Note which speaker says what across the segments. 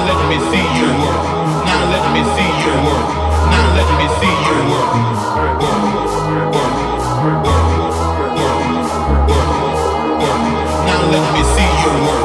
Speaker 1: let me see your work. Now let me see your work let me see you work.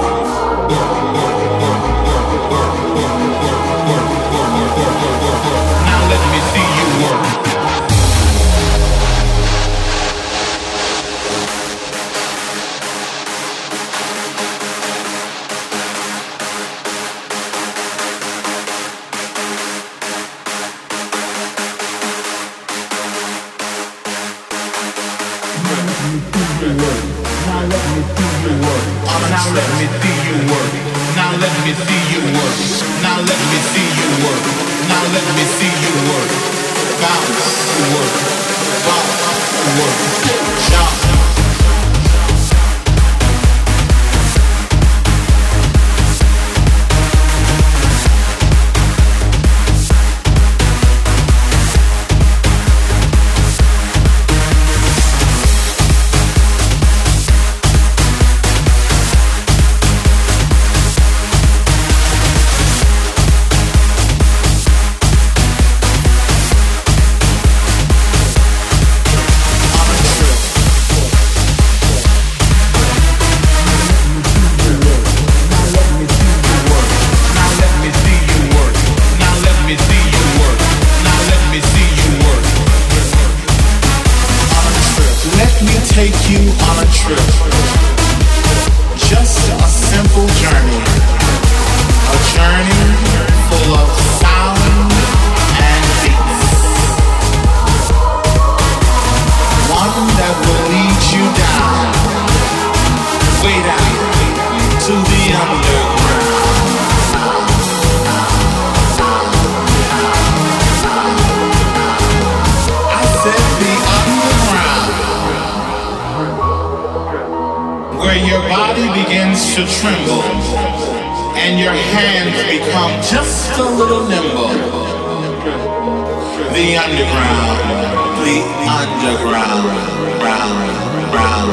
Speaker 2: underground, the underground, brown, brown,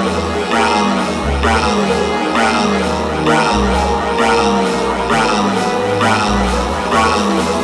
Speaker 2: brown, brown, brown, brown, brown, brown, brown, brown.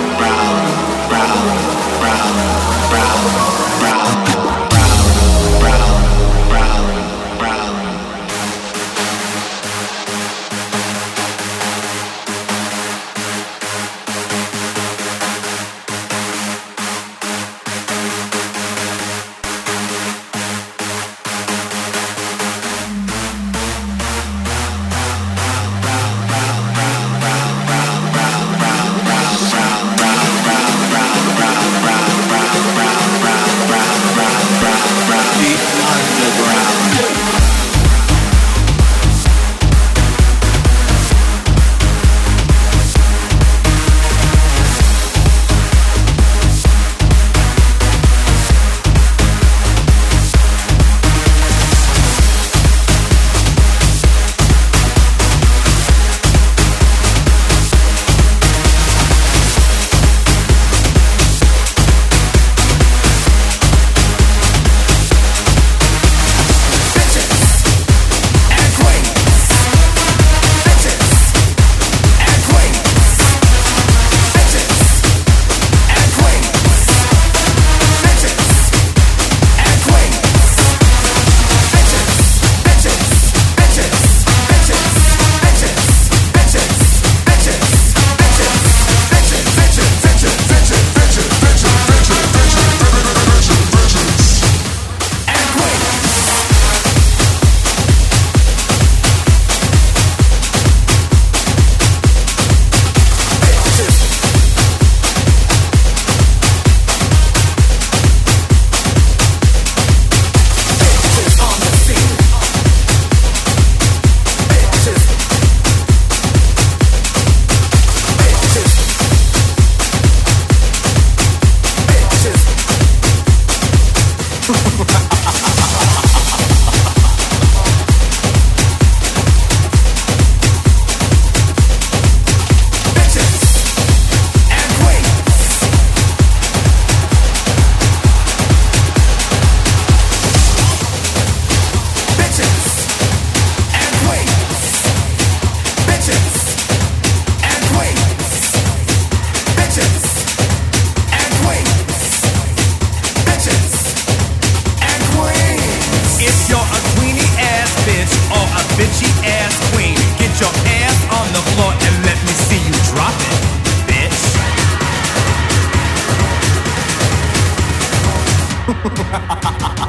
Speaker 2: Ha ha ha ha ha.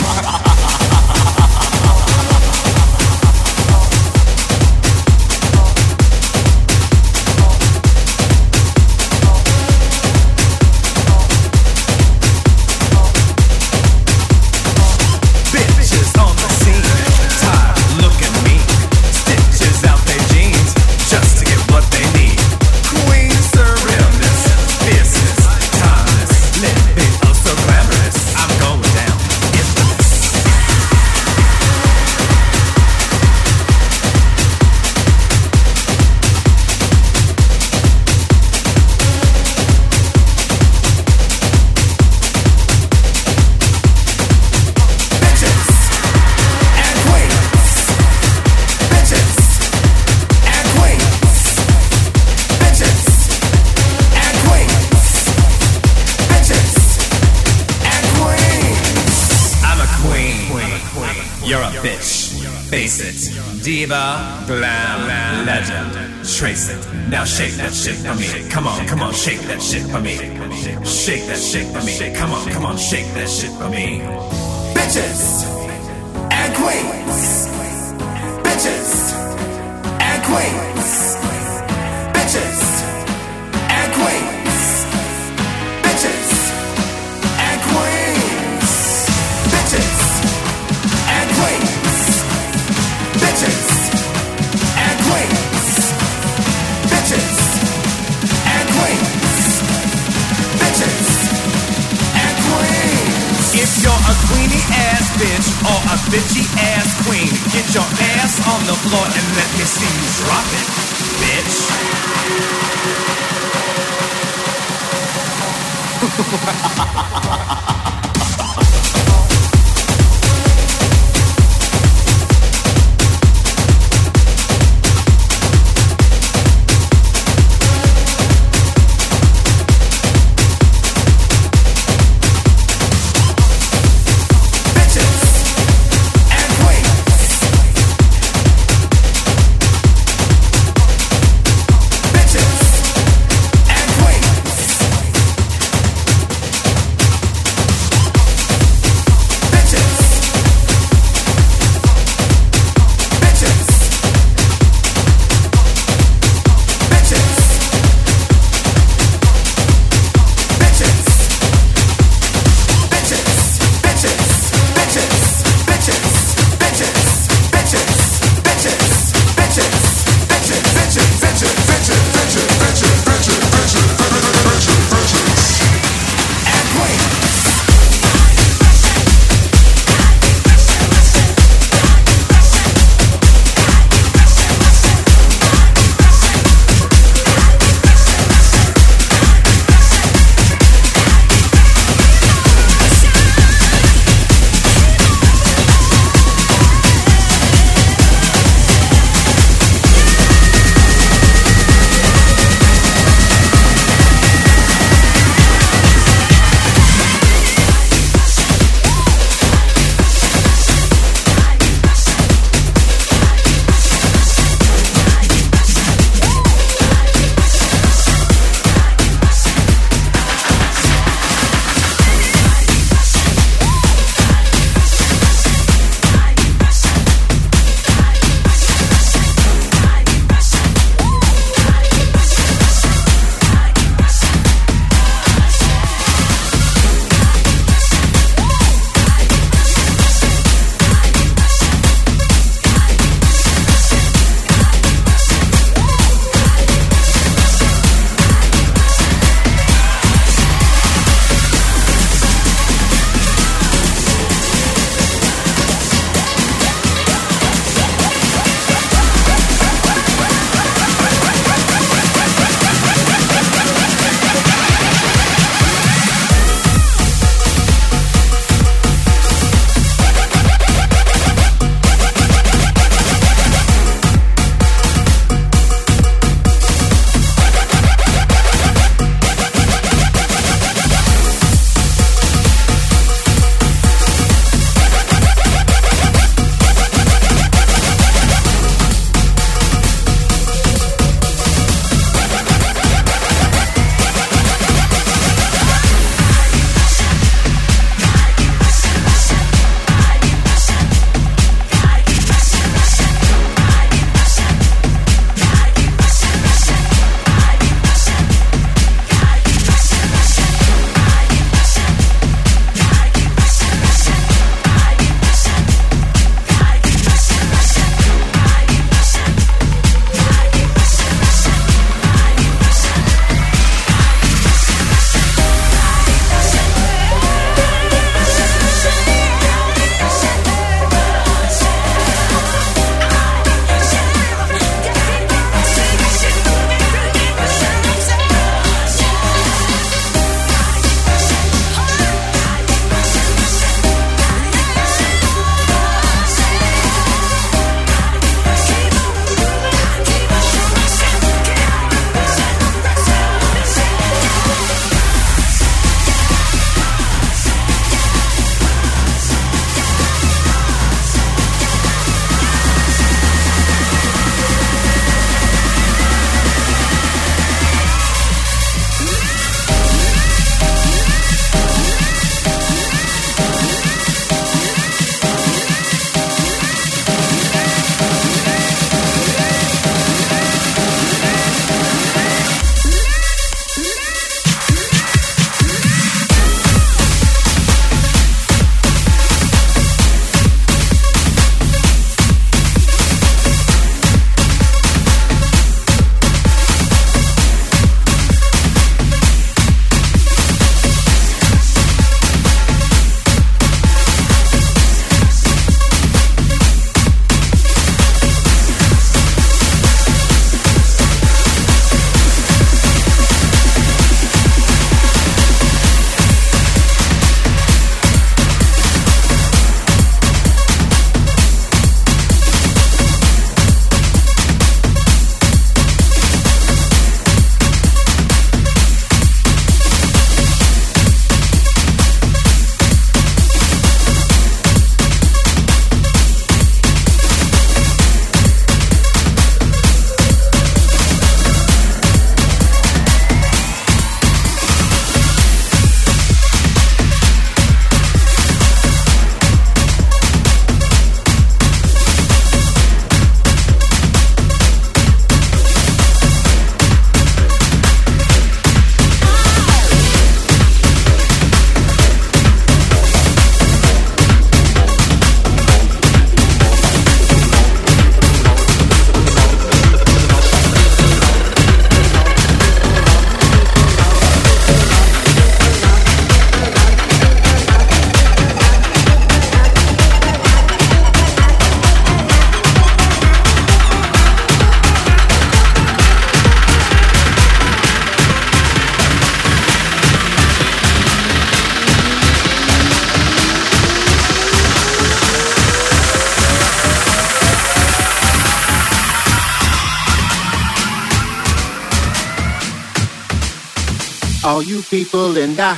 Speaker 2: shake for me. Come on, come on, shake
Speaker 1: that shit for me. Bitches!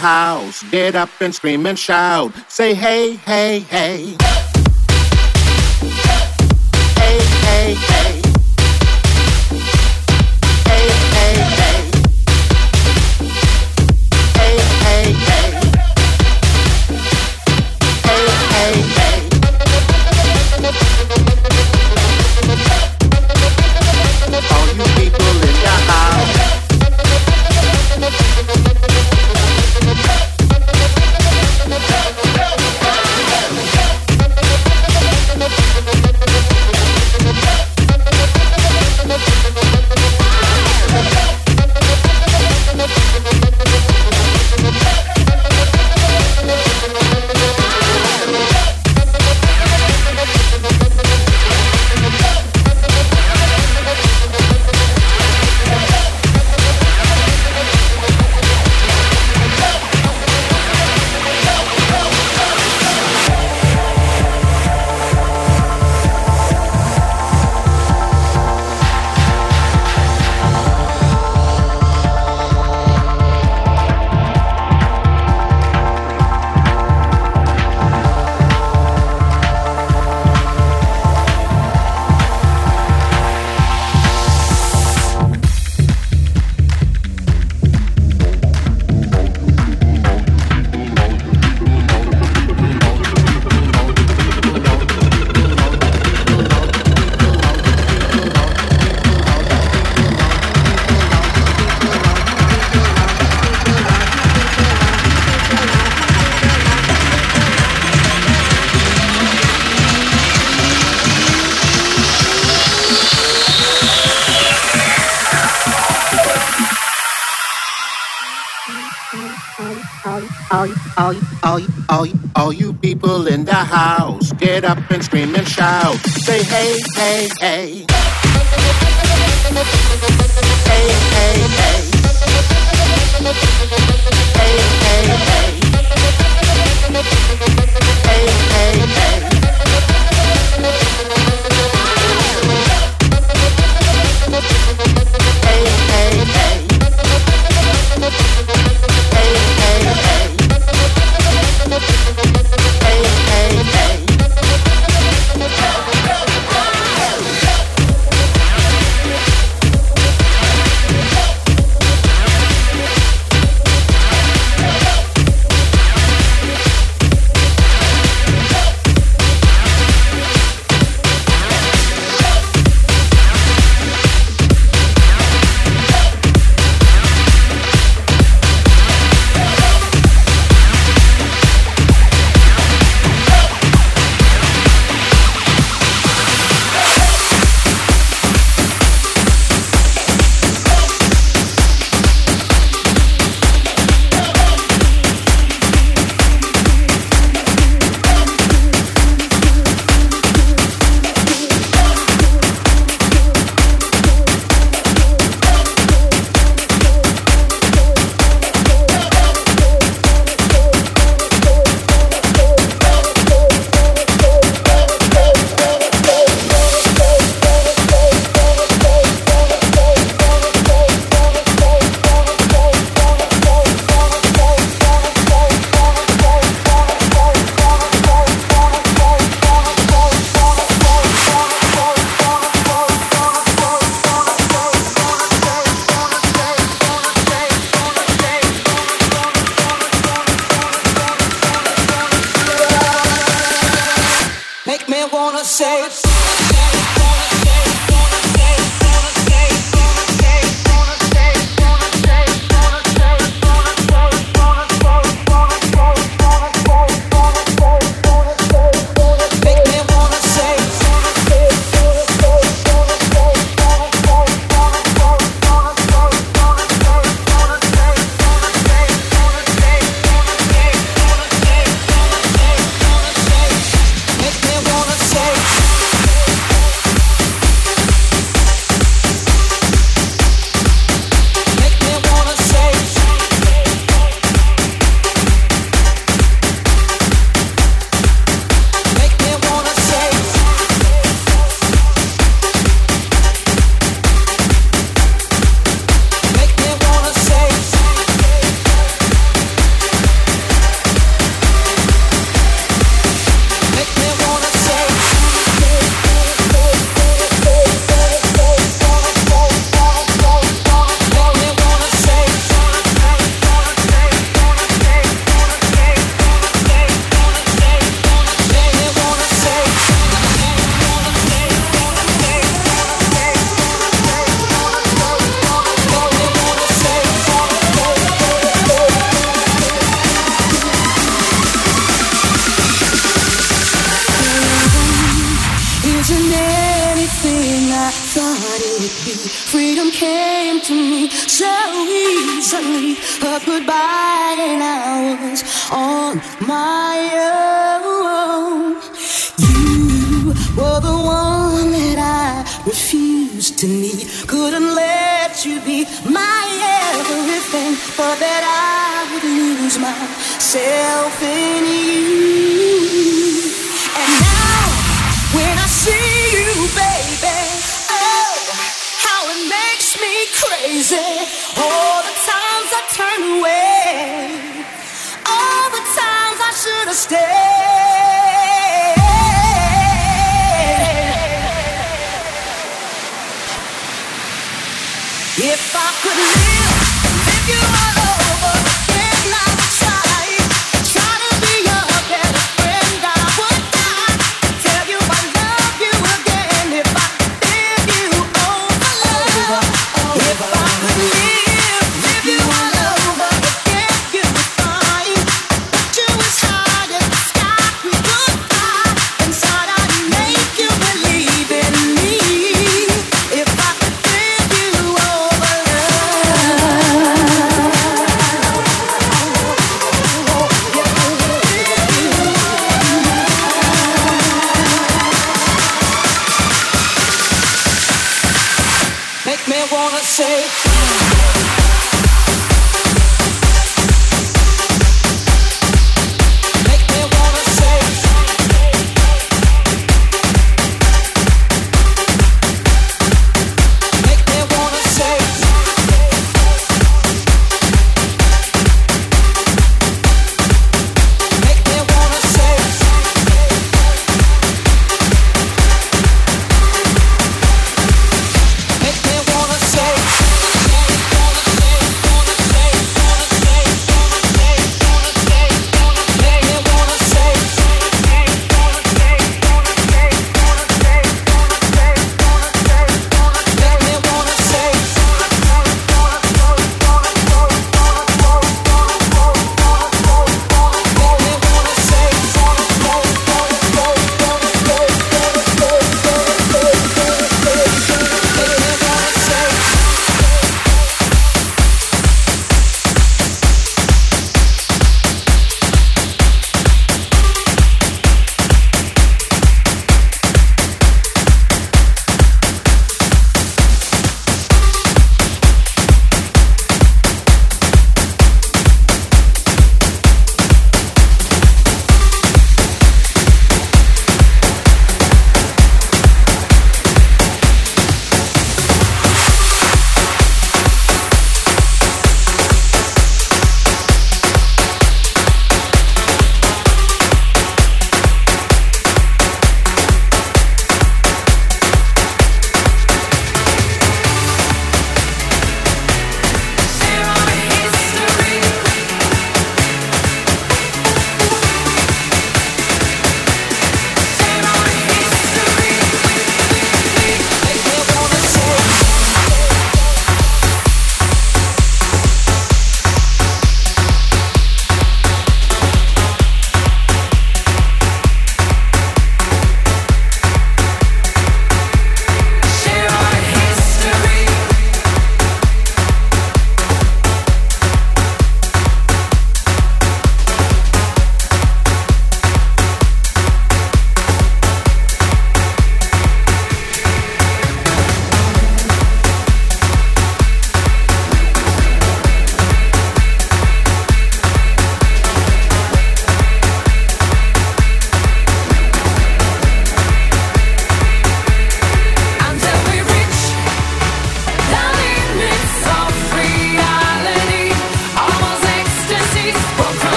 Speaker 1: house. Get up and scream and shout. Say hey, hey, hey.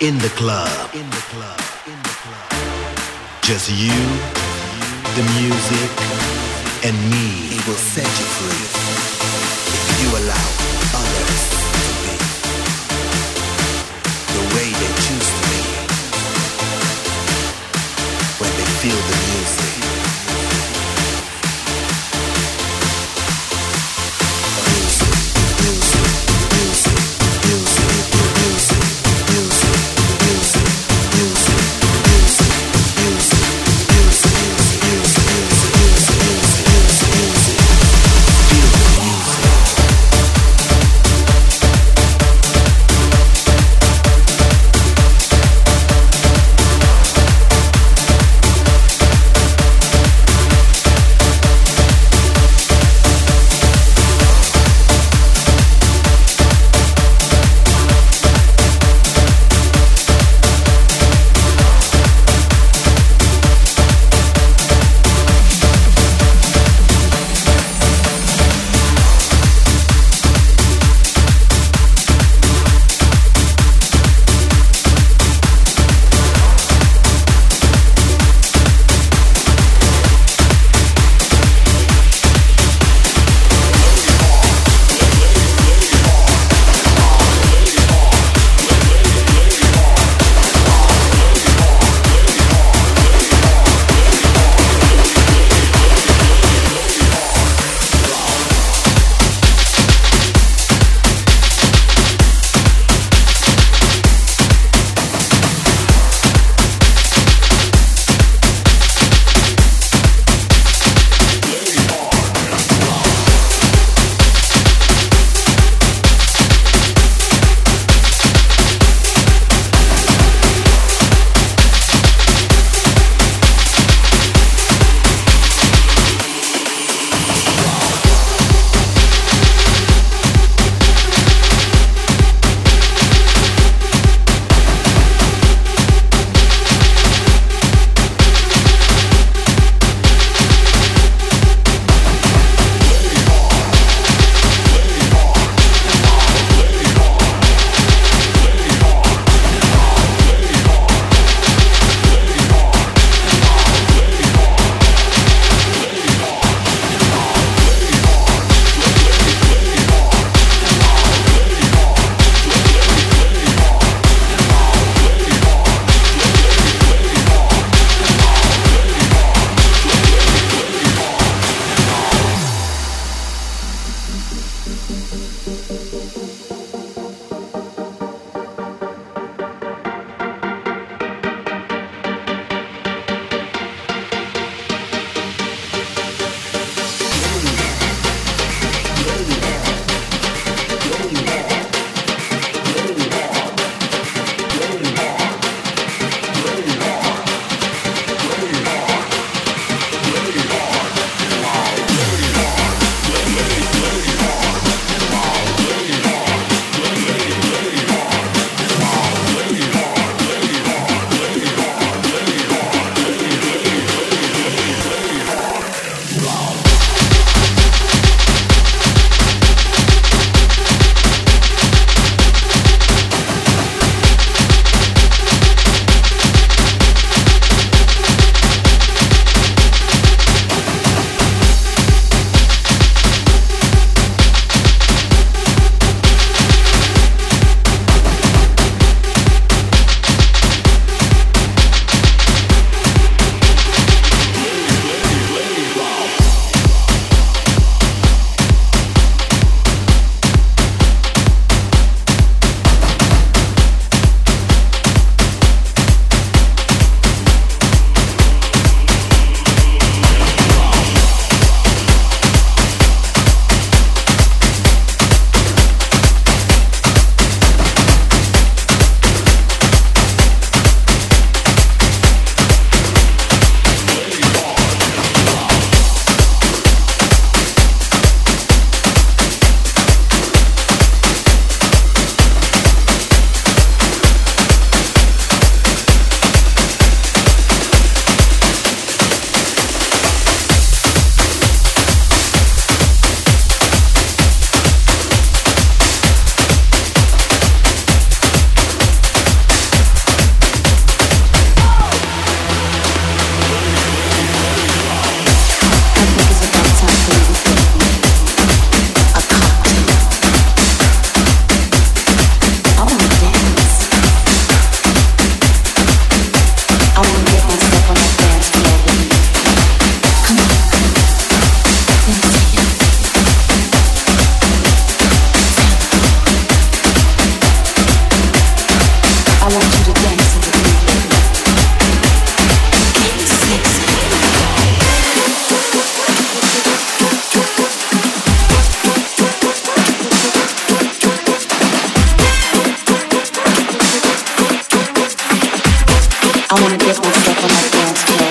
Speaker 1: in the
Speaker 3: club. In the club. In the club. Just you, the music, and me. It will set you free if you allow others to be the way they choose to be when they feel the music.
Speaker 4: people step on that
Speaker 5: dance floor.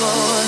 Speaker 5: Crash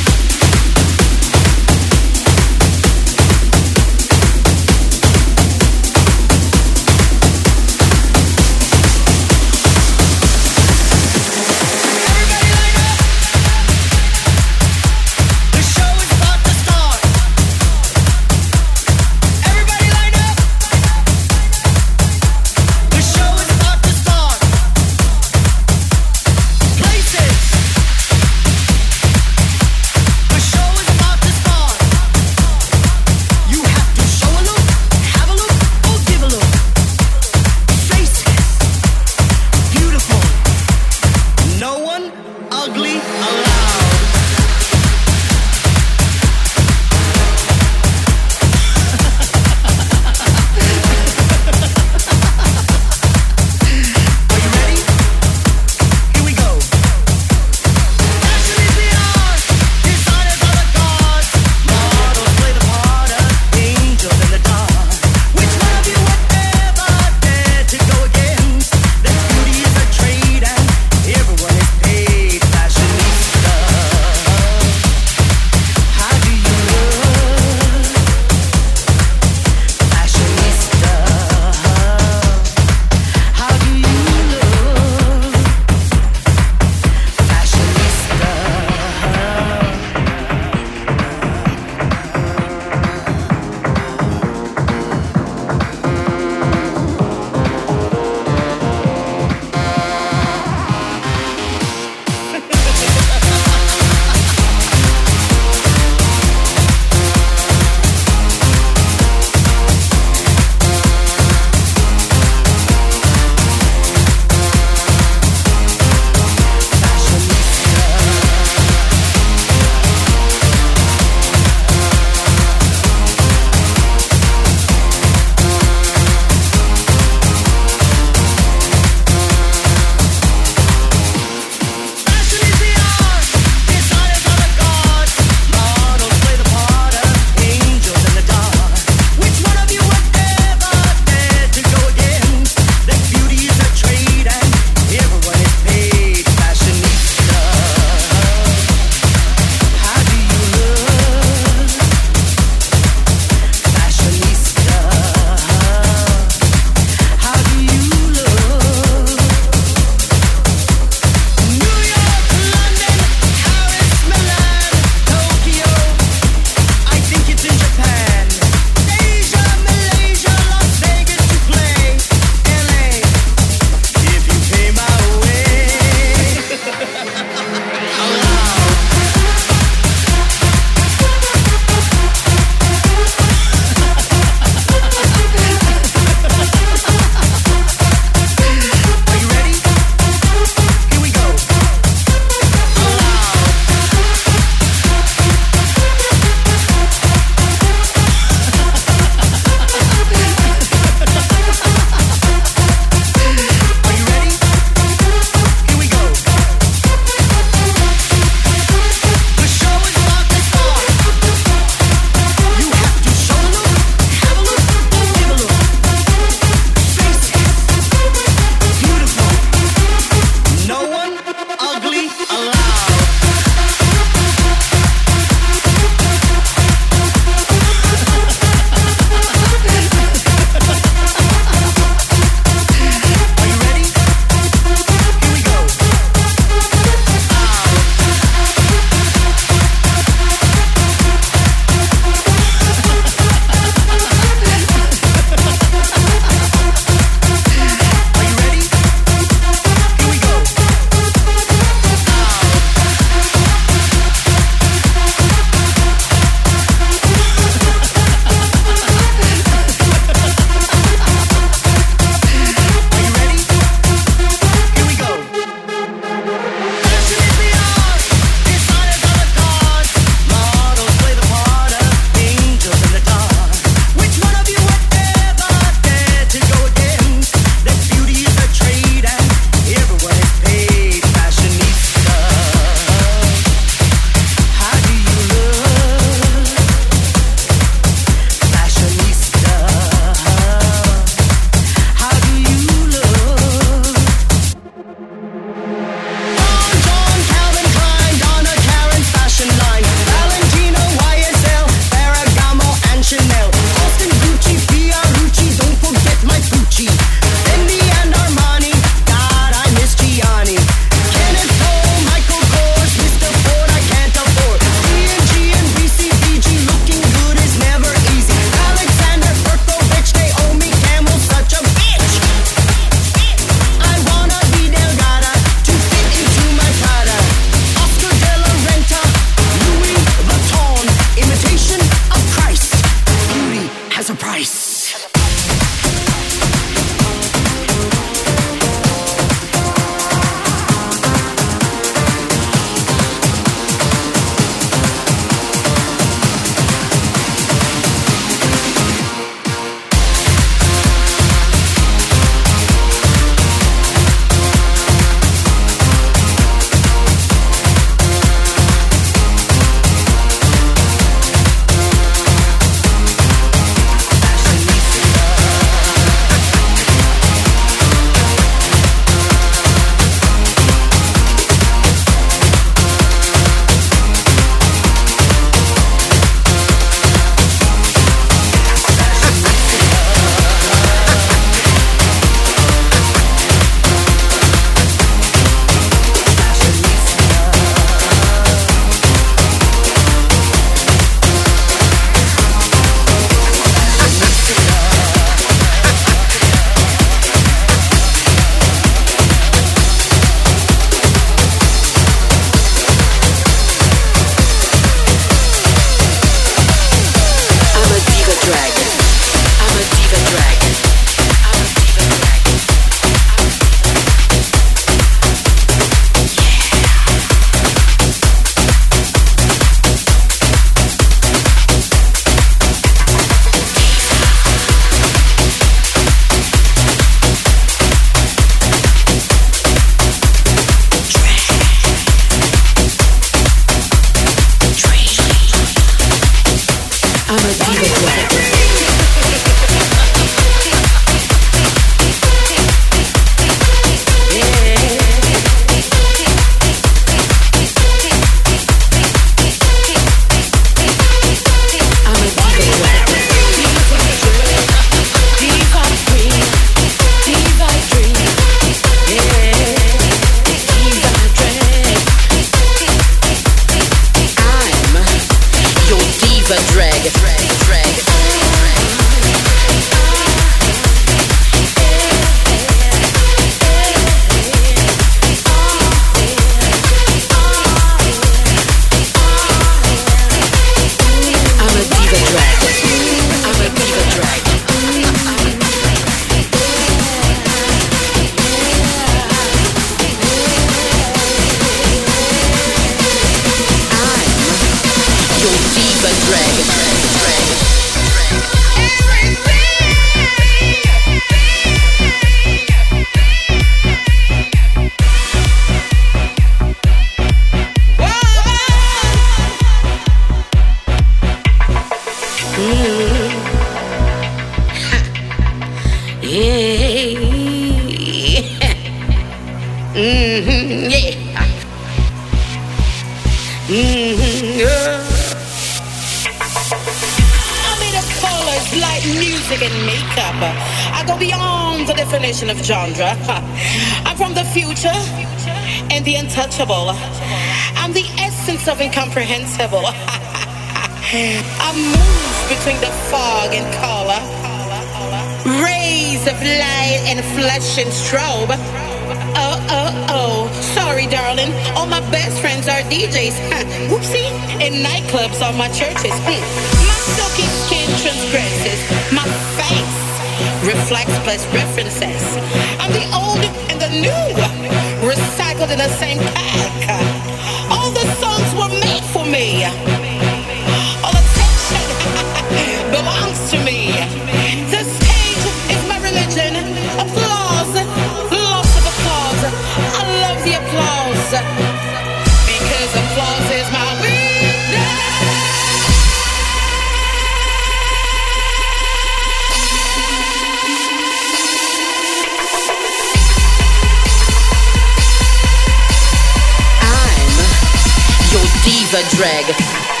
Speaker 5: diva drag.